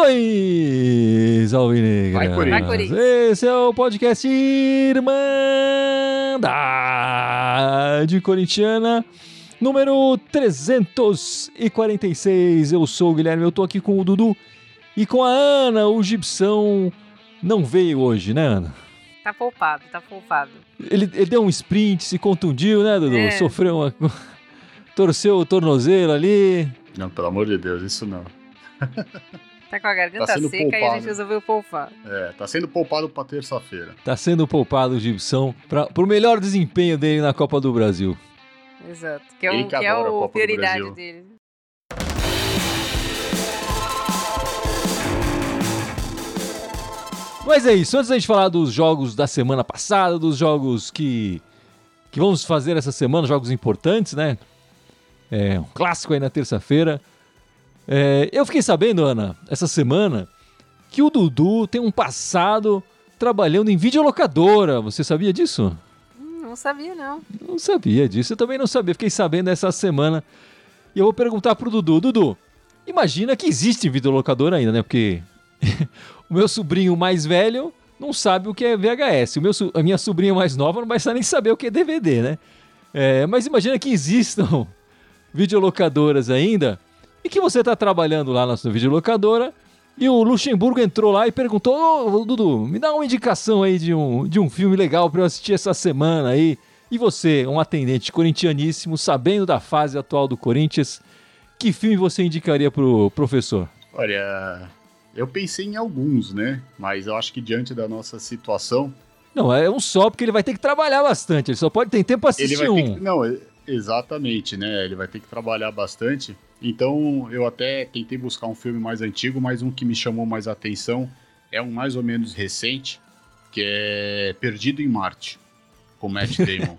Saudações, Alvinegras! Vai, Corinthians. Esse é o podcast Irmandade Corintiana, número 346. Eu sou o Guilherme, eu tô aqui com o Dudu e com a Ana. O Gibson não veio hoje, né, Ana? Tá poupado, tá poupado. Ele, ele deu um sprint, se contundiu, né, Dudu? É. Sofreu uma... Torceu o tornozelo ali. Não, pelo amor de Deus, isso não. Tá com a garganta Tá sendo seca e a poupado. gente resolveu poupar. É, tá sendo poupado pra terça-feira. Tá sendo poupado o Gibson para pro melhor desempenho dele na Copa do Brasil. Exato. Que é, o, que que é a o prioridade dele. Mas é isso, antes da gente falar dos jogos da semana passada, dos jogos que, que vamos fazer essa semana, jogos importantes, né? É, um clássico aí na terça-feira. É, eu fiquei sabendo, Ana, essa semana, que o Dudu tem um passado trabalhando em videolocadora. Você sabia disso? Hum, não sabia, não. Não sabia disso, eu também não sabia. Fiquei sabendo essa semana. E eu vou perguntar pro Dudu. Dudu, imagina que existe videolocadora ainda, né? Porque o meu sobrinho mais velho não sabe o que é VHS. O meu, a minha sobrinha mais nova não vai nem saber o que é DVD, né? É, mas imagina que existam videolocadoras ainda e que você está trabalhando lá na sua videolocadora e o Luxemburgo entrou lá e perguntou: Ô Dudu, me dá uma indicação aí de um, de um filme legal para eu assistir essa semana aí. E você, um atendente corintianíssimo, sabendo da fase atual do Corinthians, que filme você indicaria pro professor? Olha, eu pensei em alguns, né? Mas eu acho que diante da nossa situação, Não, é um só, porque ele vai ter que trabalhar bastante. Ele só pode ter tempo ele assistir um. que. Não, e- exatamente, né? Ele vai ter que trabalhar bastante. Então, eu até tentei buscar um filme mais antigo, mas um que me chamou mais atenção é um mais ou menos recente, que é Perdido em Marte, com Matt Damon.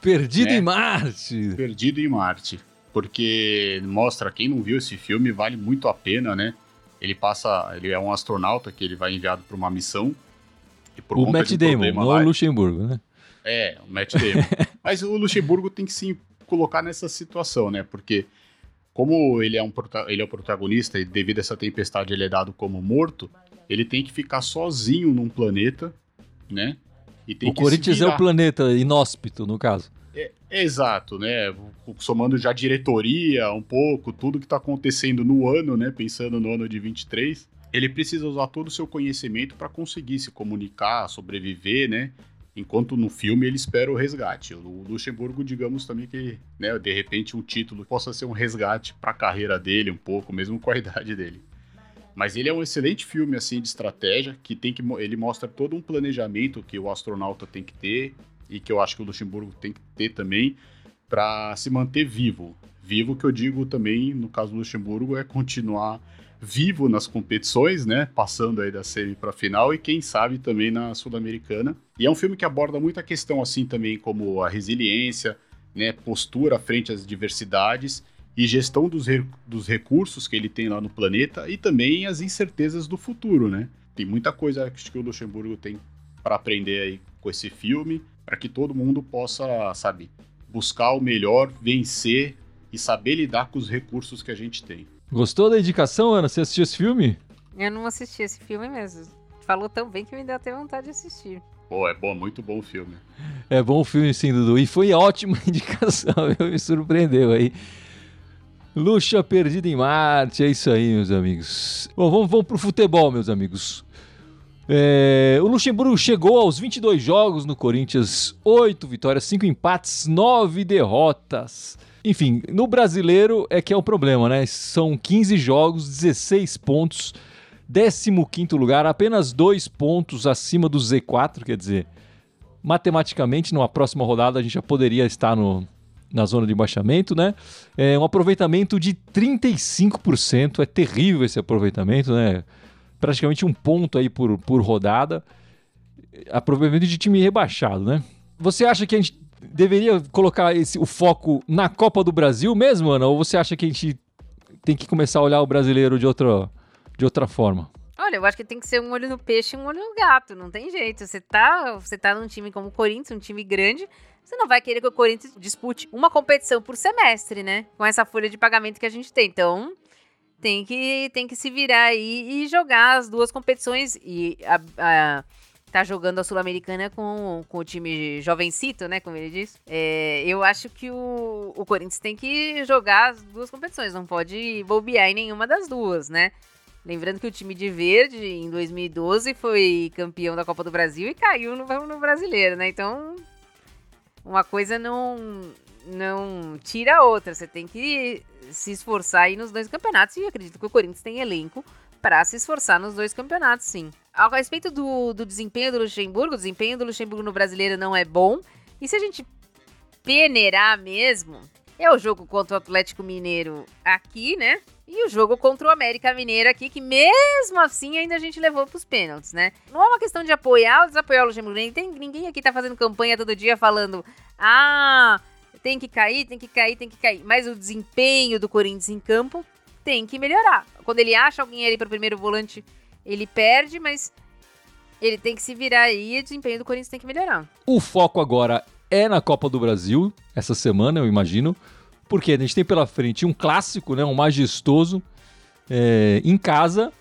Perdido né? em Marte. Perdido em Marte. Porque mostra, quem não viu esse filme, vale muito a pena, né? Ele passa, ele é um astronauta que ele vai enviado para uma missão. Por O Matt um Damon, não lá- o Luxemburgo, né? É, o Matt Damon. Mas o Luxemburgo tem que se colocar nessa situação, né? Porque como ele é, um, ele é o protagonista e devido a essa tempestade ele é dado como morto, ele tem que ficar sozinho num planeta, né? O Corinthians é o planeta inóspito, no caso. Exato, né? Somando já diretoria, um pouco, tudo que tá acontecendo no ano, né? Pensando no ano de 23, ele precisa usar todo o seu conhecimento para conseguir se comunicar, sobreviver, né? Enquanto no filme ele espera o resgate. O Luxemburgo, digamos também que, né, de repente um título possa ser um resgate para a carreira dele um pouco, mesmo com a idade dele. Mas ele é um excelente filme assim de estratégia, que tem que ele mostra todo um planejamento que o astronauta tem que ter e que eu acho que o Luxemburgo tem que ter também para se manter vivo. Vivo que eu digo também, no caso do Luxemburgo, é continuar vivo nas competições, né? Passando aí da semi para final e quem sabe também na Sul-Americana. E é um filme que aborda muita questão assim também como a resiliência, né, postura frente às diversidades e gestão dos, re- dos recursos que ele tem lá no planeta e também as incertezas do futuro, né? Tem muita coisa que o Luxemburgo tem para aprender aí com esse filme, para que todo mundo possa, sabe, buscar o melhor, vencer e saber lidar com os recursos que a gente tem. Gostou da indicação, Ana? Você assistiu esse filme? Eu não assisti esse filme mesmo. Falou tão bem que me deu até vontade de assistir. Pô, é bom, muito bom o filme. É bom o filme, sim, Dudu. E foi ótima indicação, viu? me surpreendeu aí. Luxa perdida em Marte, é isso aí, meus amigos. Bom, vamos, vamos pro futebol, meus amigos. É, o Luxemburgo chegou aos 22 jogos no Corinthians, 8 vitórias, 5 empates, 9 derrotas. Enfim, no brasileiro é que é o problema, né? São 15 jogos, 16 pontos, 15º lugar, apenas 2 pontos acima do Z4, quer dizer, matematicamente, numa próxima rodada, a gente já poderia estar no, na zona de baixamento, né? É um aproveitamento de 35%, é terrível esse aproveitamento, né? Praticamente um ponto aí por, por rodada. Aproveitamento de time rebaixado, né? Você acha que a gente deveria colocar esse, o foco na Copa do Brasil mesmo, Ana? Ou você acha que a gente tem que começar a olhar o brasileiro de outra, de outra forma? Olha, eu acho que tem que ser um olho no peixe e um olho no gato, não tem jeito. Você tá, você tá num time como o Corinthians, um time grande, você não vai querer que o Corinthians dispute uma competição por semestre, né? Com essa folha de pagamento que a gente tem. Então, tem que, tem que se virar aí e jogar as duas competições. E a, a tá jogando a Sul-Americana com, com o time jovencito, né? Como ele diz. É, eu acho que o, o Corinthians tem que jogar as duas competições, não pode bobear em nenhuma das duas, né? Lembrando que o time de verde, em 2012, foi campeão da Copa do Brasil e caiu no, no brasileiro, né? Então, uma coisa não, não tira a outra. Você tem que se esforçar aí nos dois campeonatos. E acredito que o Corinthians tem elenco para se esforçar nos dois campeonatos, sim. A respeito do, do desempenho do Luxemburgo, o desempenho do Luxemburgo no brasileiro não é bom. E se a gente peneirar mesmo, é o jogo contra o Atlético Mineiro aqui, né? E o jogo contra o América Mineiro aqui, que mesmo assim ainda a gente levou pros pênaltis, né? Não é uma questão de apoiar ou desapoiar o Luxemburgo. Ninguém aqui tá fazendo campanha todo dia falando, ah, tem que cair, tem que cair, tem que cair. Mas o desempenho do Corinthians em campo tem que melhorar. Quando ele acha alguém ali para o primeiro volante, ele perde, mas ele tem que se virar aí e o desempenho do Corinthians tem que melhorar. O foco agora é na Copa do Brasil, essa semana, eu imagino, porque a gente tem pela frente um clássico, né, um majestoso, é, em casa.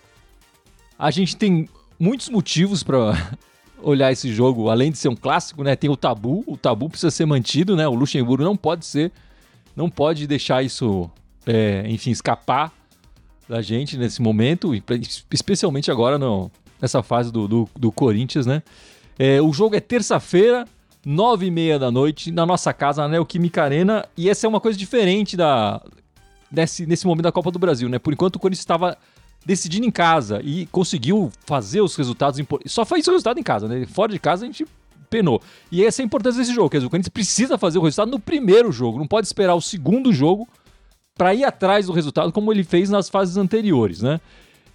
A gente tem muitos motivos para olhar esse jogo, além de ser um clássico, né? Tem o tabu, o tabu precisa ser mantido, né? O Luxemburgo não pode ser, não pode deixar isso é, enfim, escapar da gente nesse momento, especialmente agora no, nessa fase do, do, do Corinthians, né? É, o jogo é terça-feira, nove e meia da noite, na nossa casa, na Neoquímica Arena, e essa é uma coisa diferente da, desse, nesse momento da Copa do Brasil, né? Por enquanto o Corinthians estava decidindo em casa e conseguiu fazer os resultados. Só faz o resultado em casa, né? Fora de casa a gente penou. E essa é a importância desse jogo, quer dizer, o Corinthians precisa fazer o resultado no primeiro jogo, não pode esperar o segundo jogo para ir atrás do resultado, como ele fez nas fases anteriores, né?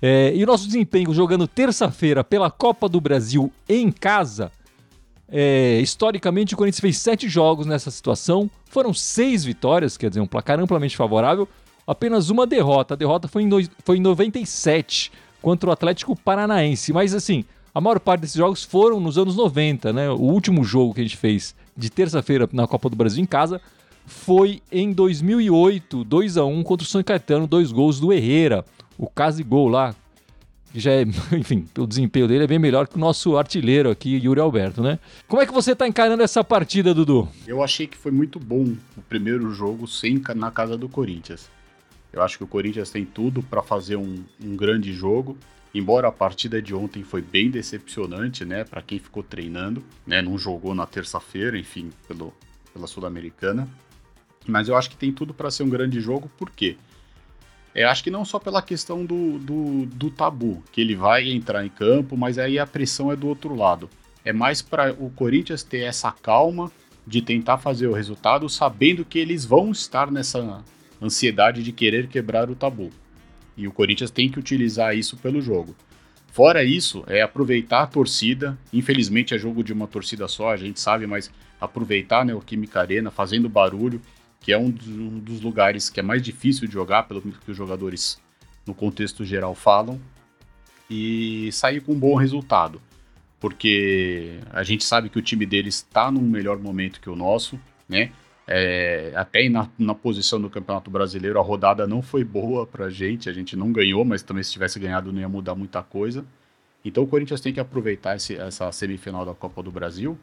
É, e o nosso desempenho jogando terça-feira pela Copa do Brasil em casa, é, historicamente o Corinthians fez sete jogos nessa situação, foram seis vitórias, quer dizer, um placar amplamente favorável, apenas uma derrota. A derrota foi em, dois, foi em 97 contra o Atlético Paranaense, mas assim, a maior parte desses jogos foram nos anos 90, né? O último jogo que a gente fez de terça-feira na Copa do Brasil em casa foi em 2008, 2 a 1 contra o São Caetano, dois gols do Herrera, o case gol lá, que já é, enfim, o desempenho dele é bem melhor que o nosso artilheiro aqui, Yuri Alberto, né? Como é que você tá encarando essa partida, Dudu? Eu achei que foi muito bom o primeiro jogo sem na casa do Corinthians. Eu acho que o Corinthians tem tudo para fazer um, um grande jogo. Embora a partida de ontem foi bem decepcionante, né, para quem ficou treinando, né, não jogou na terça-feira, enfim, pelo, pela Sul-Americana. Mas eu acho que tem tudo para ser um grande jogo, por quê? É, acho que não só pela questão do, do, do, tabu, que ele vai entrar em campo, mas aí a pressão é do outro lado. É mais para o Corinthians ter essa calma de tentar fazer o resultado, sabendo que eles vão estar nessa ansiedade de querer quebrar o tabu. E o Corinthians tem que utilizar isso pelo jogo. Fora isso, é aproveitar a torcida. Infelizmente é jogo de uma torcida só, a gente sabe, mas aproveitar né, o Química Arena, fazendo barulho que é um dos, lugares que é mais difícil de jogar, pelo que os jogadores no contexto geral falam, e sair com um bom resultado. Porque a gente sabe que o time deles está num melhor momento que o nosso, né? É, até na, na, posição do Campeonato Brasileiro, a rodada não foi boa pra gente, a gente não ganhou, mas também se tivesse ganhado não ia mudar muita coisa. Então o Corinthians tem que aproveitar esse, essa semifinal da Copa do Brasil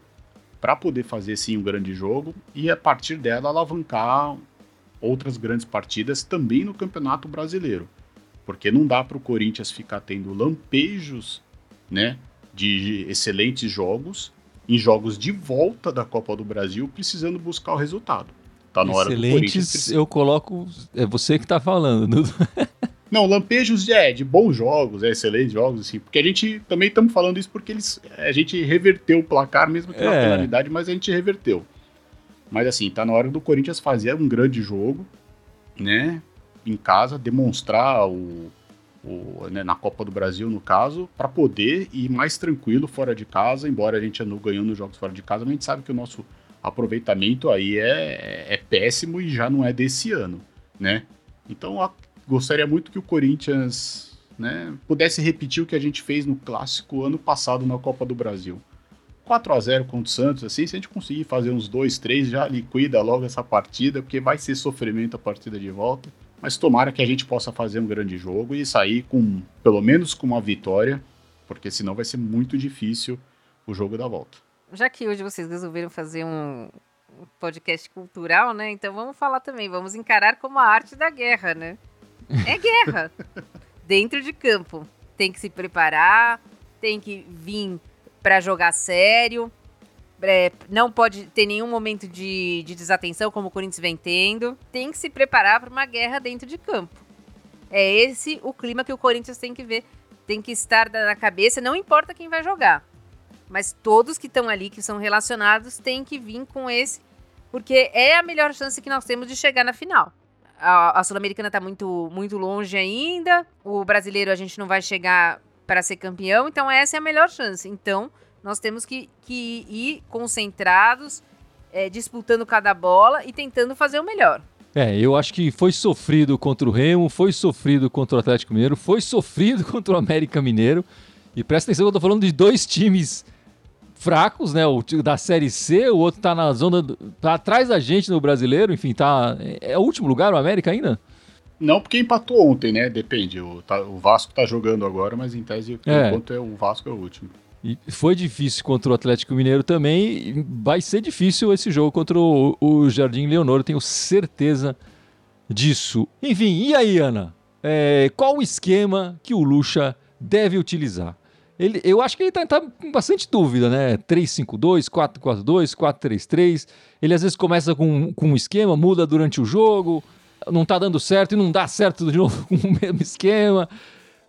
para poder fazer sim um grande jogo e a partir dela alavancar outras grandes partidas também no Campeonato Brasileiro. Porque não dá para o Corinthians ficar tendo lampejos, né, de excelentes jogos em jogos de volta da Copa do Brasil, precisando buscar o resultado. Tá na hora Excelentes, eu coloco, é você que tá falando. Não, lampejos é, de bons jogos, é, excelentes jogos, assim. Porque a gente também estamos falando isso porque eles, a gente reverteu o placar, mesmo que é. na penalidade, mas a gente reverteu. Mas assim, tá na hora do Corinthians fazer um grande jogo, né? Em casa, demonstrar o, o né, na Copa do Brasil, no caso, para poder ir mais tranquilo fora de casa, embora a gente ande ganhando os jogos fora de casa, mas a gente sabe que o nosso aproveitamento aí é, é péssimo e já não é desse ano, né? Então gostaria muito que o Corinthians né, pudesse repetir o que a gente fez no clássico ano passado na Copa do Brasil. 4 a 0 contra o Santos, assim, se a gente conseguir fazer uns 2, 3, já liquida logo essa partida, porque vai ser sofrimento a partida de volta. Mas tomara que a gente possa fazer um grande jogo e sair com, pelo menos com uma vitória, porque senão vai ser muito difícil o jogo da volta. Já que hoje vocês resolveram fazer um podcast cultural, né? Então vamos falar também, vamos encarar como a arte da guerra, né? É guerra. Dentro de campo. Tem que se preparar, tem que vir para jogar sério. É, não pode ter nenhum momento de, de desatenção, como o Corinthians vem tendo. Tem que se preparar para uma guerra dentro de campo. É esse o clima que o Corinthians tem que ver. Tem que estar na cabeça, não importa quem vai jogar. Mas todos que estão ali, que são relacionados, têm que vir com esse, porque é a melhor chance que nós temos de chegar na final. A, a Sul-Americana está muito, muito longe ainda, o brasileiro a gente não vai chegar para ser campeão, então essa é a melhor chance. Então, nós temos que, que ir concentrados, é, disputando cada bola e tentando fazer o melhor. É, eu acho que foi sofrido contra o Remo, foi sofrido contra o Atlético Mineiro, foi sofrido contra o América Mineiro. E presta atenção que eu tô falando de dois times fracos, né? O da Série C, o outro tá na zona. Do, tá atrás da gente no brasileiro, enfim, tá. É, é o último lugar o América ainda? Não, porque empatou ontem, né? Depende. O, tá, o Vasco tá jogando agora, mas em tese, é. enquanto é o Vasco é o último. E foi difícil contra o Atlético Mineiro também. Vai ser difícil esse jogo contra o, o Jardim Leonor, tenho certeza disso. Enfim, e aí, Ana? É, qual o esquema que o Lucha deve utilizar? Ele, eu acho que ele está tá com bastante dúvida, né? 3-5-2, 4-4-2, 4-3-3. Ele às vezes começa com, com um esquema, muda durante o jogo não tá dando certo e não dá certo de novo com o mesmo esquema.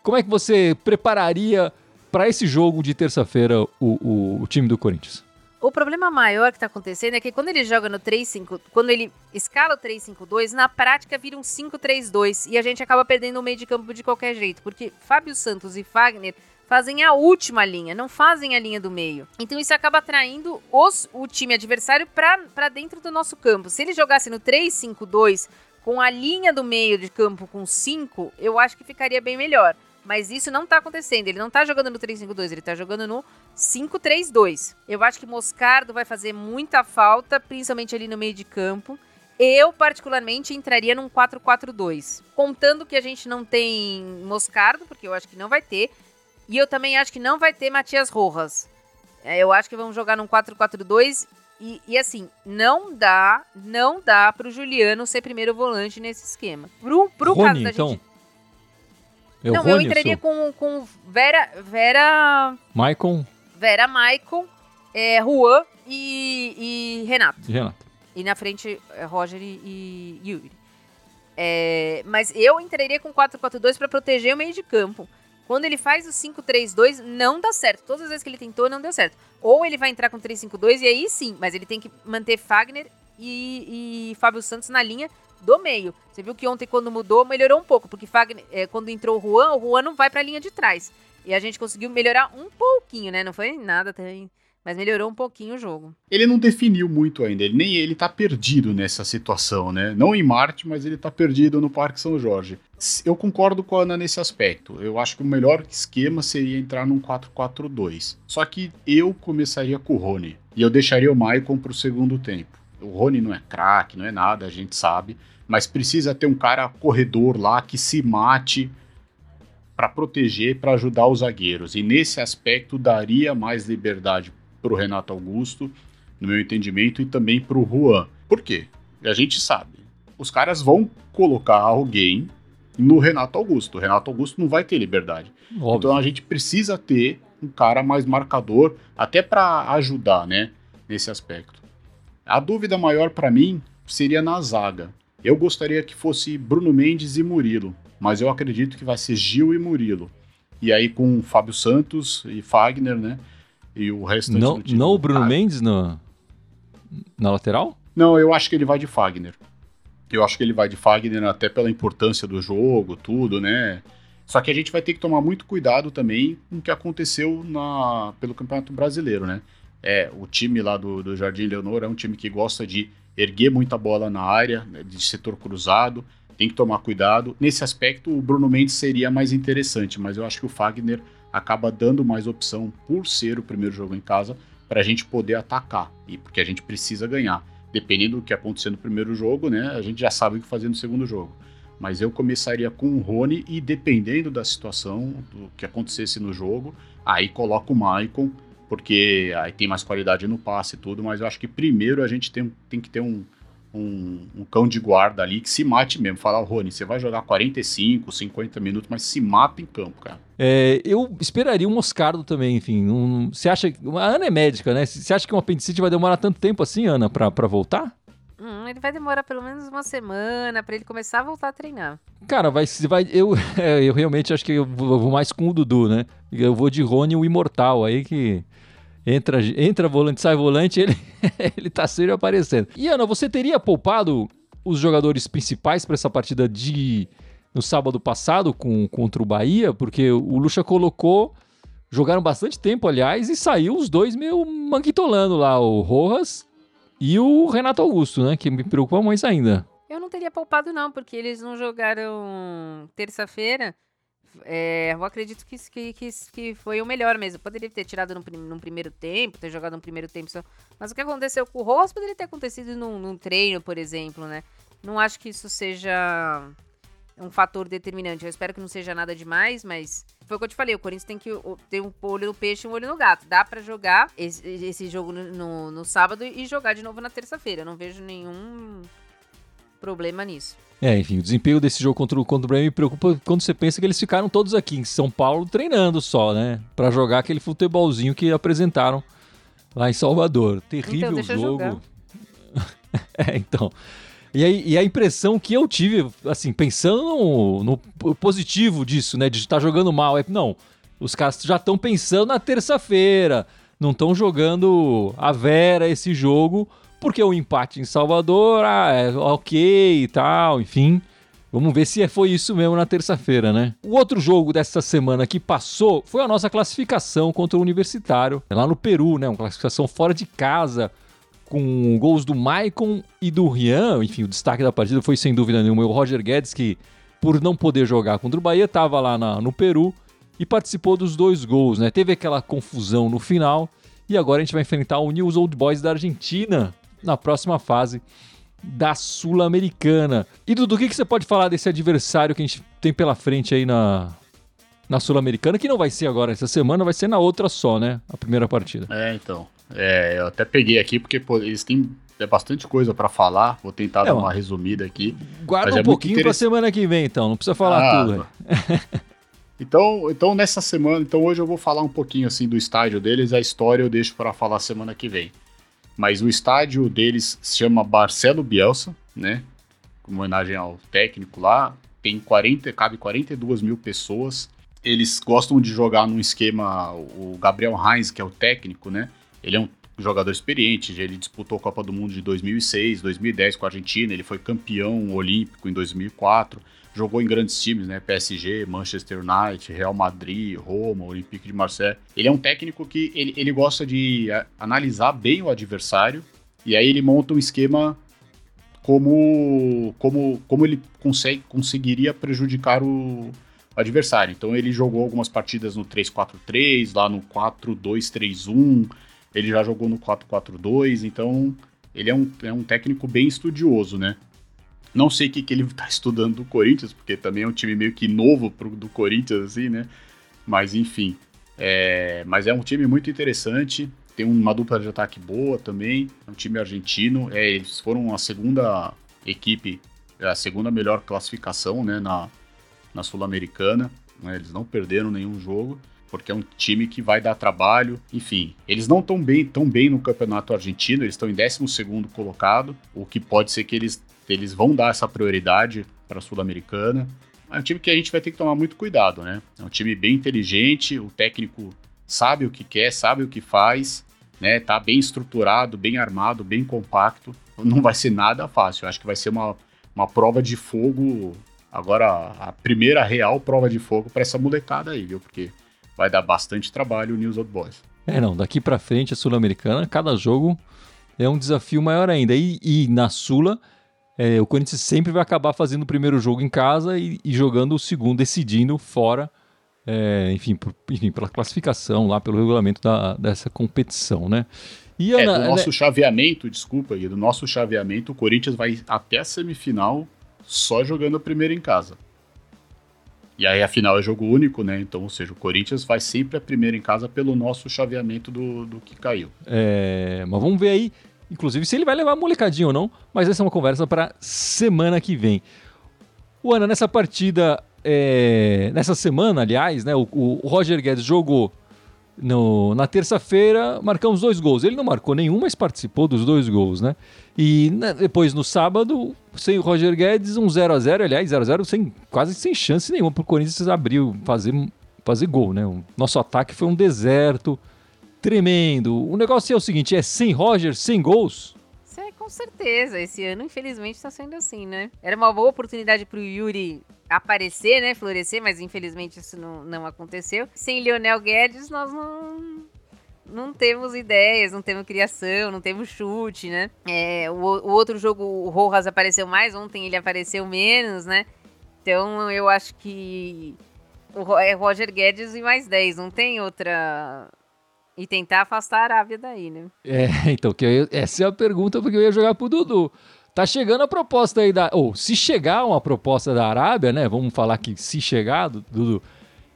Como é que você prepararia para esse jogo de terça-feira o, o, o, time do Corinthians? O problema maior que está acontecendo é que quando ele joga no 3-5, quando ele escala o 3-5-2, na prática vira um 5-3-2 e a gente acaba perdendo o meio de campo de qualquer jeito, porque Fábio Santos e Fagner fazem a última linha, não fazem a linha do meio. Então isso acaba atraindo os, o time adversário para dentro do nosso campo. Se ele jogasse no 3-5-2 com a linha do meio de campo com 5, eu acho que ficaria bem melhor. Mas isso não tá acontecendo. Ele não tá jogando no 3-5-2, ele tá jogando no 5-3-2. Eu acho que Moscardo vai fazer muita falta, principalmente ali no meio de campo. Eu, particularmente, entraria num 4-4-2. Contando que a gente não tem Moscardo, porque eu acho que não vai ter. E eu também acho que não vai ter Matias Rojas. É, eu acho que vamos jogar num 4-4-2 e, e, assim, não dá, não dá pro Juliano ser primeiro volante nesse esquema. Pro, pro Rony, caso da então. gente. Não, Rony, eu entraria com, com Vera. Vera. Maicon. Vera Maicon, é, Juan e, e Renato. Renato. E na frente, é, Roger e, e Yuri. É, mas eu entraria com 4-4-2 para proteger o meio de campo. Quando ele faz o 5-3-2, não dá certo. Todas as vezes que ele tentou, não deu certo. Ou ele vai entrar com 3-5-2 e aí sim, mas ele tem que manter Fagner e, e Fábio Santos na linha do meio. Você viu que ontem, quando mudou, melhorou um pouco, porque Fagner, é, quando entrou o Juan, o Juan não vai para a linha de trás. E a gente conseguiu melhorar um pouquinho, né? Não foi nada também. Mas melhorou um pouquinho o jogo. Ele não definiu muito ainda, ele nem ele tá perdido nessa situação, né? Não em Marte, mas ele tá perdido no Parque São Jorge. Eu concordo com a Ana nesse aspecto. Eu acho que o melhor esquema seria entrar num 4-4-2. Só que eu começaria com o Rony. E eu deixaria o Maicon pro segundo tempo. O Rony não é craque, não é nada, a gente sabe. Mas precisa ter um cara corredor lá que se mate para proteger, para ajudar os zagueiros. E nesse aspecto daria mais liberdade para o Renato Augusto, no meu entendimento, e também para o Juan. Por quê? A gente sabe. Os caras vão colocar alguém no Renato Augusto. O Renato Augusto não vai ter liberdade. Óbvio. Então a gente precisa ter um cara mais marcador, até para ajudar, né, nesse aspecto. A dúvida maior para mim seria na zaga. Eu gostaria que fosse Bruno Mendes e Murilo, mas eu acredito que vai ser Gil e Murilo. E aí com Fábio Santos e Fagner, né? E o restante não, não o Bruno ah, Mendes na, na lateral? Não, eu acho que ele vai de Fagner. Eu acho que ele vai de Fagner até pela importância do jogo, tudo, né? Só que a gente vai ter que tomar muito cuidado também com o que aconteceu na, pelo Campeonato Brasileiro, né? É, o time lá do, do Jardim Leonor é um time que gosta de erguer muita bola na área, né, de setor cruzado, tem que tomar cuidado. Nesse aspecto, o Bruno Mendes seria mais interessante, mas eu acho que o Fagner acaba dando mais opção por ser o primeiro jogo em casa para a gente poder atacar e porque a gente precisa ganhar. Dependendo do que acontecer no primeiro jogo, né, a gente já sabe o que fazer no segundo jogo. Mas eu começaria com o Rony e dependendo da situação, do que acontecesse no jogo, aí coloco o Maicon, porque aí tem mais qualidade no passe e tudo, mas eu acho que primeiro a gente tem, tem que ter um, um, um, cão de guarda ali que se mate mesmo. Falar, Rony, você vai jogar 45, 50 minutos, mas se mata em campo, cara. É, eu esperaria um Moscardo também, enfim. Um, você acha que. A Ana é médica, né? Você acha que um apendicite vai demorar tanto tempo assim, Ana, pra, pra voltar? Hum, ele vai demorar pelo menos uma semana para ele começar a voltar a treinar. Cara, vai, vai eu, é, eu realmente acho que eu vou mais com o Dudu, né? Eu vou de Rony, o imortal, aí que entra, entra volante, sai volante, ele, ele tá sempre aparecendo. E Ana, você teria poupado os jogadores principais para essa partida de no sábado passado com, contra o Bahia? Porque o Lucha colocou, jogaram bastante tempo, aliás, e saiu os dois meio manquitolando lá, o Rojas e o Renato Augusto, né? Que me preocupa mais ainda. Eu não teria poupado, não, porque eles não jogaram terça-feira. É, eu acredito que, que, que, que, foi o melhor mesmo. Poderia ter tirado no, no, primeiro tempo, ter jogado no primeiro tempo só. Mas o que aconteceu com o Ross poderia ter acontecido num, num treino, por exemplo, né? Não acho que isso seja um fator determinante. Eu espero que não seja nada demais, mas foi o que eu te falei, o Corinthians tem que ter um olho no peixe e um olho no gato. Dá para jogar esse, esse jogo no, no, no, sábado e jogar de novo na terça-feira. Não vejo nenhum problema nisso. É, enfim, o desempenho desse jogo contra o, contra o Breno me preocupa quando você pensa que eles ficaram todos aqui em São Paulo treinando só, né? Para jogar aquele futebolzinho que apresentaram lá em Salvador. Terrível então, jogo. é, então. E a, e a, impressão que eu tive, assim, pensando no, no positivo disso, né? De estar jogando mal, é não, os caras já estão pensando na terça-feira, não estão jogando a vera esse jogo porque o empate em Salvador, ah, é ok e tal, enfim. Vamos ver se foi isso mesmo na terça-feira, né? O outro jogo dessa semana que passou foi a nossa classificação contra o Universitário, lá no Peru, né? Uma classificação fora de casa, com gols do Maicon e do Rian. Enfim, o destaque da partida foi sem dúvida nenhuma o Roger Guedes, que por não poder jogar contra o Bahia, estava lá na, no Peru e participou dos dois gols, né? Teve aquela confusão no final. E agora a gente vai enfrentar o News Old Boys da Argentina na próxima fase da Sul-Americana. E Dudu, o que, que você pode falar desse adversário que a gente tem pela frente aí na, na Sul-Americana, que não vai ser agora essa semana, vai ser na outra só, né? A primeira partida. É, então. É, eu até peguei aqui porque pô, eles têm é bastante coisa para falar. Vou tentar é, dar uma resumida aqui. Guarda um é pouquinho para semana que vem, então. Não precisa falar ah, tudo. então, então nessa semana, então hoje eu vou falar um pouquinho assim do estádio deles. A história eu deixo para falar semana que vem. Mas o estádio deles se chama Barcelo Bielsa, né? Com homenagem ao técnico lá. Tem 40, cabe 42 mil pessoas. Eles gostam de jogar num esquema. O Gabriel Heinz, que é o técnico, né? Ele é um jogador experiente, ele disputou a Copa do Mundo de 2006, 2010 com a Argentina, ele foi campeão olímpico em 2004 jogou em grandes times, né? PSG, Manchester United, Real Madrid, Roma, Olympique de Marseille. Ele é um técnico que ele, ele gosta de analisar bem o adversário e aí ele monta um esquema como, como, como ele consegue, conseguiria prejudicar o adversário. Então ele jogou algumas partidas no 3-4-3, lá no 4-2-3-1, ele já jogou no 4-4-2, então ele é um, é um técnico bem estudioso, né? Não sei o que, que ele está estudando do Corinthians, porque também é um time meio que novo pro, do Corinthians, assim, né? Mas enfim. É, mas é um time muito interessante. Tem uma dupla de ataque boa também. É um time argentino. É, eles foram a segunda equipe, a segunda melhor classificação né, na, na Sul-Americana. Né? Eles não perderam nenhum jogo porque é um time que vai dar trabalho. Enfim, eles não estão bem, tão bem no campeonato argentino, eles estão em 12 colocado, o que pode ser que eles eles vão dar essa prioridade para a Sul-Americana. É um time que a gente vai ter que tomar muito cuidado, né? É um time bem inteligente, o técnico sabe o que quer, sabe o que faz, né? Tá bem estruturado, bem armado, bem compacto. Não vai ser nada fácil. Eu acho que vai ser uma, uma prova de fogo. Agora, a primeira real prova de fogo para essa molecada aí, viu? Porque vai dar bastante trabalho o News Old Boys. É, não, daqui para frente a Sul-Americana, cada jogo é um desafio maior ainda. E, e na Sula é, o Corinthians sempre vai acabar fazendo o primeiro jogo em casa e, e jogando o segundo, decidindo fora, é, enfim, por, enfim, pela classificação lá, pelo regulamento da, dessa competição, né? E é, do nosso né? chaveamento, desculpa, e do nosso chaveamento, o Corinthians vai até a semifinal só jogando o primeiro em casa. E aí a final é jogo único, né? Então, ou seja, o Corinthians vai sempre a primeira em casa pelo nosso chaveamento do, do que caiu. É, mas vamos ver aí, inclusive, se ele vai levar a molecadinha ou não. Mas essa é uma conversa para semana que vem. O Ana, nessa partida, é, nessa semana, aliás, né? O, o Roger Guedes jogou no, na terça-feira, marcamos dois gols. Ele não marcou nenhum, mas participou dos dois gols, né? E né, depois no sábado, sem o Roger Guedes, um 0 a 0 aliás, 0 a 0 sem, quase sem chance nenhuma para o Corinthians abrir, fazer, fazer gol, né? O nosso ataque foi um deserto tremendo. O negócio é o seguinte, é sem Roger, sem gols? É, com certeza. Esse ano, infelizmente, está sendo assim, né? Era uma boa oportunidade para o Yuri aparecer, né? Florescer, mas infelizmente isso não, não aconteceu. Sem Lionel Guedes, nós não, não temos ideias, não temos criação, não temos chute, né? É, o, o, outro jogo, o Rojas apareceu mais, ontem ele apareceu menos, né? Então eu acho que o, é Roger Guedes e mais 10, não tem outra. E tentar afastar a Arábia daí, né? É, então, que eu, essa é a pergunta porque eu ia jogar pro Dudu. Tá chegando a proposta aí da. Ou se chegar uma proposta da Arábia, né? Vamos falar que se chegar, Dudu,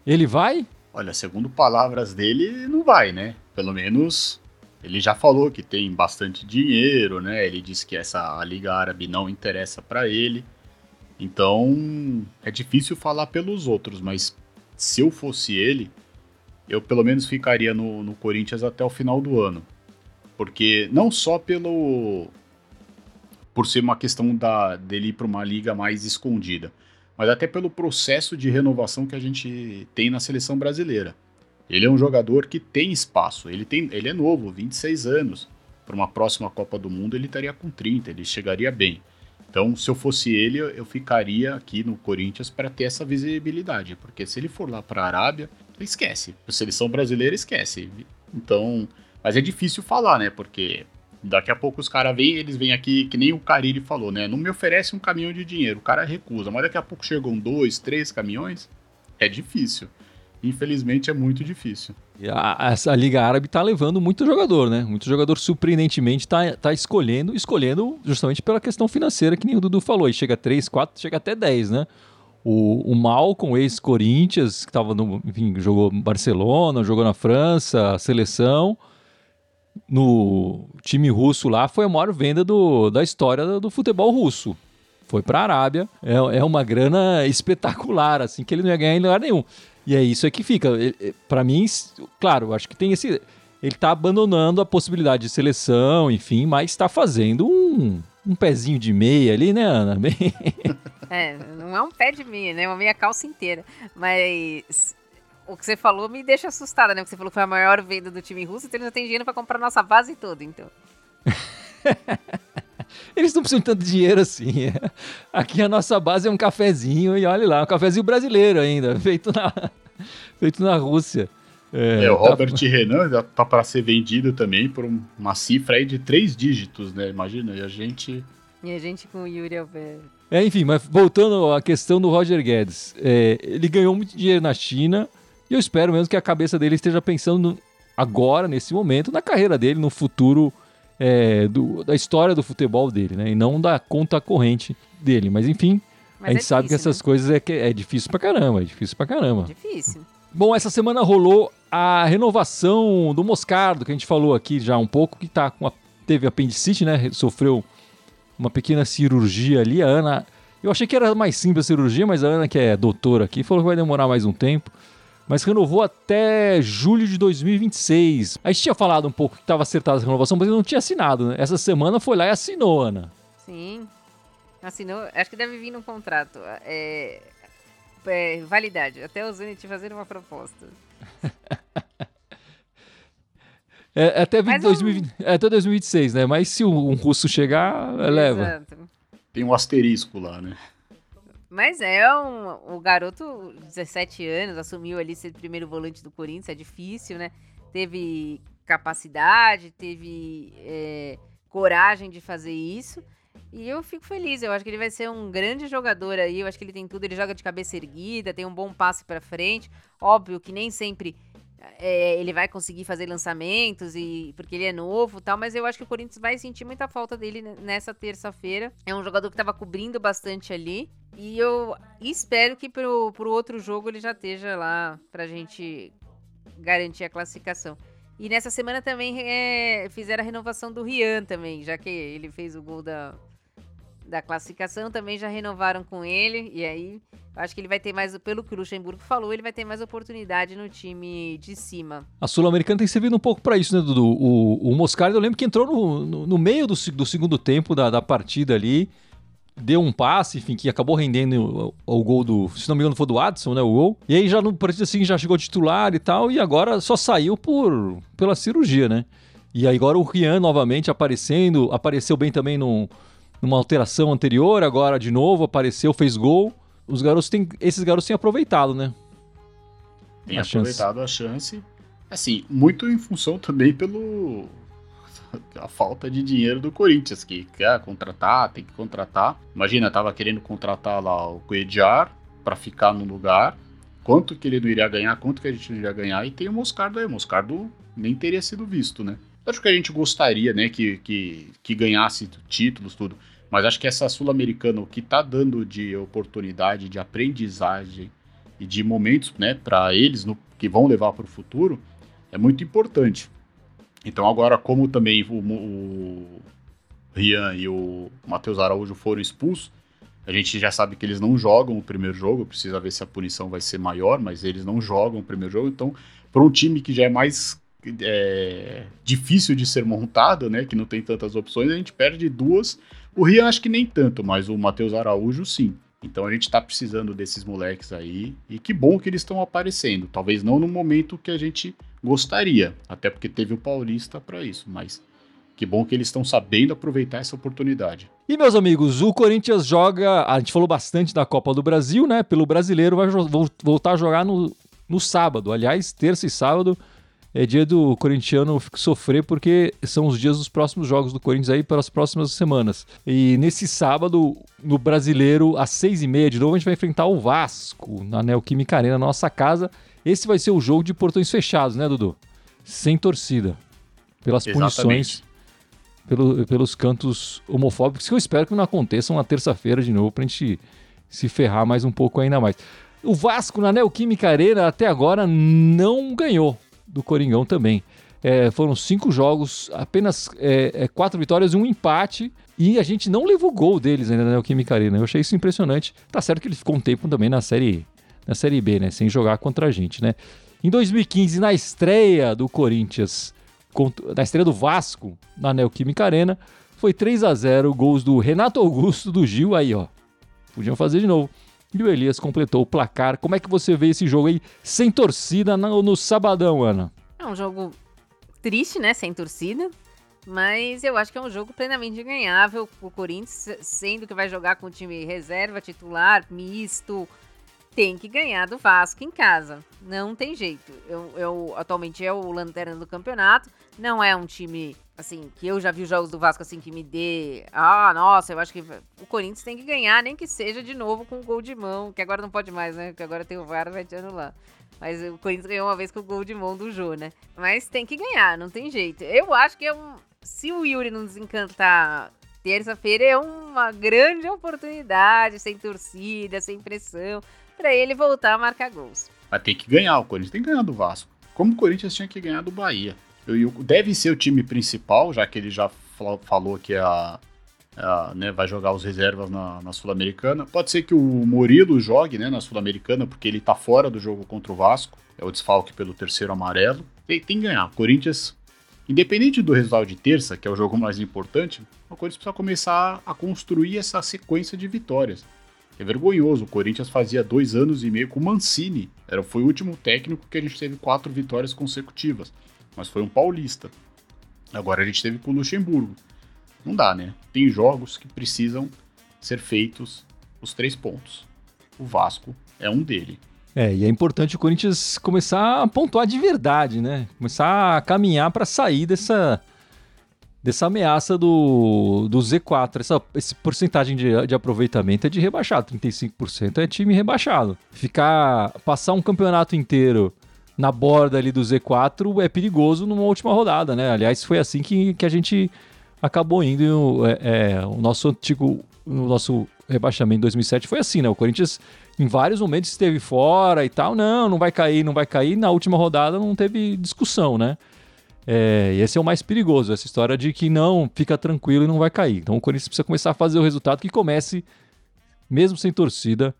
ele vai? Olha, segundo palavras dele, não vai, né? Pelo menos ele já falou que tem bastante dinheiro, né? Ele disse que essa a Liga Árabe não interessa para ele. Então, é difícil falar pelos outros, mas se eu fosse ele, eu pelo menos ficaria no, no Corinthians até o final do ano. Porque não só pelo por ser uma questão da, dele ir para uma liga mais escondida, mas até pelo processo de renovação que a gente tem na seleção brasileira. Ele é um jogador que tem espaço, ele, tem, ele é novo, 26 anos. Para uma próxima Copa do Mundo ele estaria com 30, ele chegaria bem. Então, se eu fosse ele, eu ficaria aqui no Corinthians para ter essa visibilidade, porque se ele for lá para a Arábia, esquece. A seleção brasileira esquece. Então, mas é difícil falar, né? Porque Daqui a pouco os caras vêm, eles vêm aqui, que nem o Cariri falou, né? Não me oferece um caminhão de dinheiro, o cara recusa. Mas daqui a pouco chegam dois, três caminhões, é difícil. Infelizmente é muito difícil. A, essa Liga Árabe tá levando muito jogador, né? Muito jogador surpreendentemente tá, tá escolhendo, escolhendo justamente pela questão financeira que nem o Dudu falou. E chega a 3, 4, chega até 10, né? O, o Malcom, ex-Corinthians, que tava no, enfim, jogou Barcelona, jogou na França, seleção no time russo lá foi a maior venda do, da história do, do futebol russo. Foi para a Arábia. É, é uma grana espetacular, assim, que ele não ia ganhar em lugar nenhum. E é isso é que fica. Para mim, claro, acho que tem esse. Ele está abandonando a possibilidade de seleção, enfim, mas está fazendo um, um pezinho de meia ali, né, Ana? é, não é um pé de meia, né? Uma meia calça inteira. Mas o que você falou me deixa assustada, né? Porque você falou que foi a maior venda do time russo, então eles já têm dinheiro pra comprar nossa base toda, então. eles não precisam de tanto dinheiro assim. Aqui a nossa base é um cafezinho, e olha lá, um cafezinho brasileiro ainda, feito na, feito na Rússia. É, é o tá Robert tá... Renan já tá para ser vendido também por uma cifra aí de três dígitos, né? Imagina, e a gente. E a gente com o Yuri Alberto. É, enfim, mas voltando à questão do Roger Guedes, é, ele ganhou muito dinheiro na China, e eu espero mesmo que a cabeça dele esteja pensando agora, nesse momento, na carreira dele, no futuro é, do, da história do futebol dele, né? E não da conta corrente dele. Mas enfim, Mas a gente é sabe que essas né? coisas é, é difícil pra caramba, é difícil pra caramba. Difícil. Bom, essa semana rolou a renovação do Moscardo, que a gente falou aqui já um pouco, que tá com a, teve apendicite, né? Sofreu uma pequena cirurgia ali. A Ana. Eu achei que era mais simples a cirurgia, mas a Ana, que é doutora aqui, falou que vai demorar mais um tempo mas renovou até julho de 2026. A gente tinha falado um pouco que estava acertada a renovação, mas ele não tinha assinado, né? Essa semana foi lá e assinou, Ana. Sim. Assinou, acho que deve vir no contrato. É, é, validade, até o Zenit fazer uma proposta. é, até, 2020, um... até 2026, né? Mas se um, um russo chegar, leva. Exato. Tem um asterisco lá, né? Mas é um. O garoto, 17 anos, assumiu ali ser primeiro volante do Corinthians, é difícil, né? Teve capacidade, teve é, coragem de fazer isso. E eu fico feliz, eu acho que ele vai ser um grande jogador aí, eu acho que ele tem tudo, ele joga de cabeça erguida, tem um bom passe para frente. Óbvio que nem sempre é, ele vai conseguir fazer lançamentos e porque ele é novo tal, mas eu acho que o Corinthians vai sentir muita falta dele nessa terça-feira. É um jogador que estava cobrindo bastante ali. E eu espero que pro, pro outro jogo ele já esteja lá pra gente garantir a classificação. E nessa semana também é, fizeram a renovação do Rian também, já que ele fez o gol da, da classificação, também já renovaram com ele. E aí, acho que ele vai ter mais, pelo que o Luxemburgo falou, ele vai ter mais oportunidade no time de cima. A Sul-Americana tem servido um pouco para isso, né, Dudu? O, o Moscardo, eu lembro que entrou no, no, no meio do, do, segundo tempo da, da partida ali deu um passe, enfim, que acabou rendendo o, gol do, se não me engano, foi do Adson, né, o gol. E aí já no partido assim já chegou titular e tal, e agora só saiu por pela cirurgia, né? E aí agora o Rian novamente aparecendo, apareceu bem também no, numa alteração anterior, agora de novo apareceu, fez gol. Os garotos têm, esses garotos têm aproveitado, né? Tem a aproveitado chance. a chance. Assim, muito em função também pelo a falta de dinheiro do Corinthians, que quer contratar, tem que contratar. Imagina, tava querendo contratar lá o Coediar para ficar no lugar. Quanto que ele não iria ganhar, quanto que a gente não iria ganhar, e tem o Moscardo aí. O Moscardo nem teria sido visto, né? Acho que a gente gostaria, né, que, que, que ganhasse títulos, tudo. Mas acho que essa Sul-Americana, o que tá dando de oportunidade, de aprendizagem e de momentos, né, para eles no, que vão levar para o futuro, é muito importante. Então agora, como também o, o Rian e o Matheus Araújo foram expulsos, a gente já sabe que eles não jogam o primeiro jogo, precisa ver se a punição vai ser maior, mas eles não jogam o primeiro jogo, então para um time que já é mais é, difícil de ser montado, né, que não tem tantas opções, a gente perde duas. O Rian acho que nem tanto, mas o Matheus Araújo sim. Então a gente está precisando desses moleques aí e que bom que eles estão aparecendo. Talvez não no momento que a gente gostaria, até porque teve o Paulista para isso, mas que bom que eles estão sabendo aproveitar essa oportunidade. E meus amigos, o Corinthians joga, a gente falou bastante da Copa do Brasil, né? Pelo brasileiro vai voltar a jogar no, no sábado. Aliás, terça e sábado é dia do corintiano sofrer porque são os dias dos próximos jogos do Corinthians aí para as próximas semanas. E nesse sábado, no Brasileiro, às seis e meia de novo, a gente vai enfrentar o Vasco na Neoquímica Arena, na nossa casa. Esse vai ser o jogo de portões fechados, né, Dudu? Sem torcida. Pelas Exatamente. punições, pelo, pelos cantos homofóbicos, que eu espero que não aconteçam na terça-feira de novo, para a gente se ferrar mais um pouco ainda mais. O Vasco na Neoquímica Arena até agora não ganhou do Coringão também. É, foram cinco jogos, apenas é, é, quatro vitórias e um empate. E a gente não levou gol deles ainda na Neoquímica Arena. Eu achei isso impressionante. Tá certo que ele ficou um tempo também na série, na série B, né? Sem jogar contra a gente, né? Em 2015, na estreia do Corinthians, na estreia do Vasco na Neoquímica Arena, foi 3 a 0 gols do Renato Augusto, do Gil, aí ó. Podiam fazer de novo. E o Elias completou o placar. Como é que você vê esse jogo aí sem torcida no, no sabadão, Ana? É um jogo triste, né? Sem torcida. Mas eu acho que é um jogo plenamente ganhável. O Corinthians, sendo que vai jogar com o time reserva, titular, misto, tem que ganhar do Vasco em casa. Não tem jeito. Eu, eu atualmente é o lanterna do campeonato. Não é um time assim que eu já vi jogos do Vasco assim que me dê, ah, nossa, eu acho que o Corinthians tem que ganhar, nem que seja de novo com o gol de mão, que agora não pode mais, né? Que agora tem o VAR vai te anular. Mas o Corinthians ganhou uma vez com o gol de mão do Jô, né? Mas tem que ganhar, não tem jeito. Eu acho que é um se o Yuri não desencantar terça-feira é uma grande oportunidade, sem torcida, sem pressão para ele voltar a marcar gols. Mas tem que ganhar, o Corinthians tem que ganhar do Vasco. Como o Corinthians tinha que ganhar do Bahia. Deve ser o time principal, já que ele já falou que é a, a, né, vai jogar os reservas na, na Sul-Americana. Pode ser que o Murilo jogue né, na Sul-Americana, porque ele tá fora do jogo contra o Vasco. É o desfalque pelo terceiro amarelo. Tem, tem que ganhar. O Corinthians, independente do resultado de terça, que é o jogo mais importante, o Corinthians precisa começar a construir essa sequência de vitórias. É vergonhoso. O Corinthians fazia dois anos e meio com o Mancini. Era, foi o último técnico que a gente teve quatro vitórias consecutivas. Mas foi um paulista. Agora a gente teve com o Luxemburgo. Não dá, né? Tem jogos que precisam ser feitos os três pontos. O Vasco é um dele. É, e é importante o Corinthians começar a pontuar de verdade, né? Começar a caminhar para sair dessa dessa ameaça do, do Z4. Essa esse porcentagem de, de aproveitamento é de rebaixado. 35% é time rebaixado. Ficar. Passar um campeonato inteiro na borda ali do Z4 é perigoso numa última rodada, né? Aliás, foi assim que, que a gente acabou indo. É, é, o nosso antigo. O nosso rebaixamento em 2007 foi assim, né? O Corinthians em vários momentos esteve fora e tal. Não, não vai cair, não vai cair. Na última rodada não teve discussão, né? É, esse é o mais perigoso, essa história de que não, fica tranquilo e não vai cair. Então o Corinthians precisa começar a fazer o resultado que comece, mesmo sem torcida,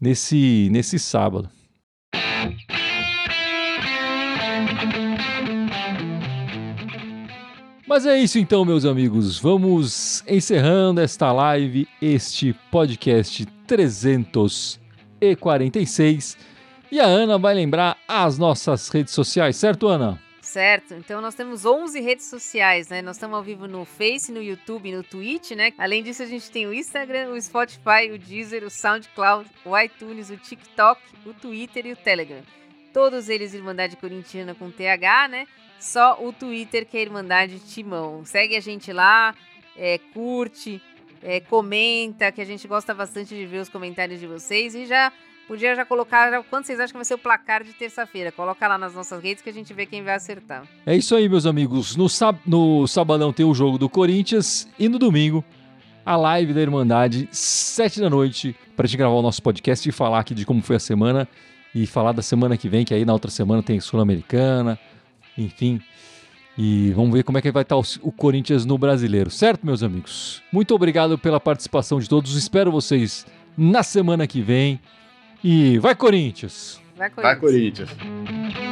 nesse, nesse sábado. Mas é isso então, meus amigos. Vamos encerrando esta live, este podcast 346. E a Ana vai lembrar as nossas redes sociais, certo, Ana? Certo, então nós temos 11 redes sociais, né? Nós estamos ao vivo no Face, no YouTube, no Twitch, né? Além disso, a gente tem o Instagram, o Spotify, o Deezer, o SoundCloud, o iTunes, o TikTok, o Twitter e o Telegram. Todos eles Irmandade Corintiana com TH, né? Só o Twitter que é Irmandade Timão. Segue a gente lá, é, curte, é, comenta, que a gente gosta bastante de ver os comentários de vocês e já Podia já colocar já, quanto vocês acham que vai ser o placar de terça-feira. Coloca lá nas nossas redes que a gente vê quem vai acertar. É isso aí, meus amigos. No, sab no sabadão tem o jogo do Corinthians e no domingo a live da Irmandade, sete da noite, para gente gravar o nosso podcast e falar aqui de como foi a semana e falar da semana que vem, que aí na outra semana tem Sul-Americana, enfim. E vamos ver como é que vai estar o Corinthians no brasileiro, certo, meus amigos? Muito obrigado pela participação de todos. Espero vocês na semana que vem. E vai, Corinthians! Vai, Corinthians! Vai, Corinthians.